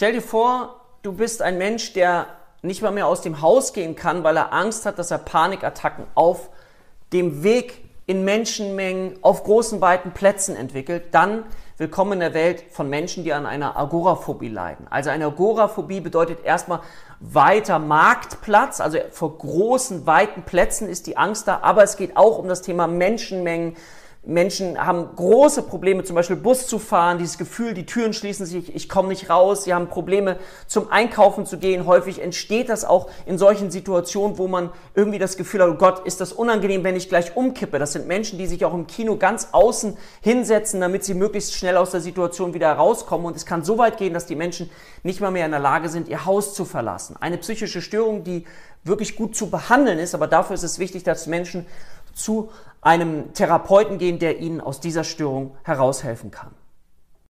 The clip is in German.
Stell dir vor, du bist ein Mensch, der nicht mal mehr aus dem Haus gehen kann, weil er Angst hat, dass er Panikattacken auf dem Weg in Menschenmengen auf großen, weiten Plätzen entwickelt, dann willkommen in der Welt von Menschen, die an einer Agoraphobie leiden. Also eine Agoraphobie bedeutet erstmal weiter Marktplatz, also vor großen, weiten Plätzen ist die Angst da, aber es geht auch um das Thema Menschenmengen, Menschen haben große Probleme, zum Beispiel Bus zu fahren, dieses Gefühl, die Türen schließen sich, ich komme nicht raus, sie haben Probleme zum Einkaufen zu gehen. Häufig entsteht das auch in solchen Situationen, wo man irgendwie das Gefühl hat, oh Gott, ist das unangenehm, wenn ich gleich umkippe. Das sind Menschen, die sich auch im Kino ganz außen hinsetzen, damit sie möglichst schnell aus der Situation wieder herauskommen. Und es kann so weit gehen, dass die Menschen nicht mal mehr in der Lage sind, ihr Haus zu verlassen. Eine psychische Störung, die wirklich gut zu behandeln ist, aber dafür ist es wichtig, dass Menschen zu einem Therapeuten gehen, der ihnen aus dieser Störung heraushelfen kann.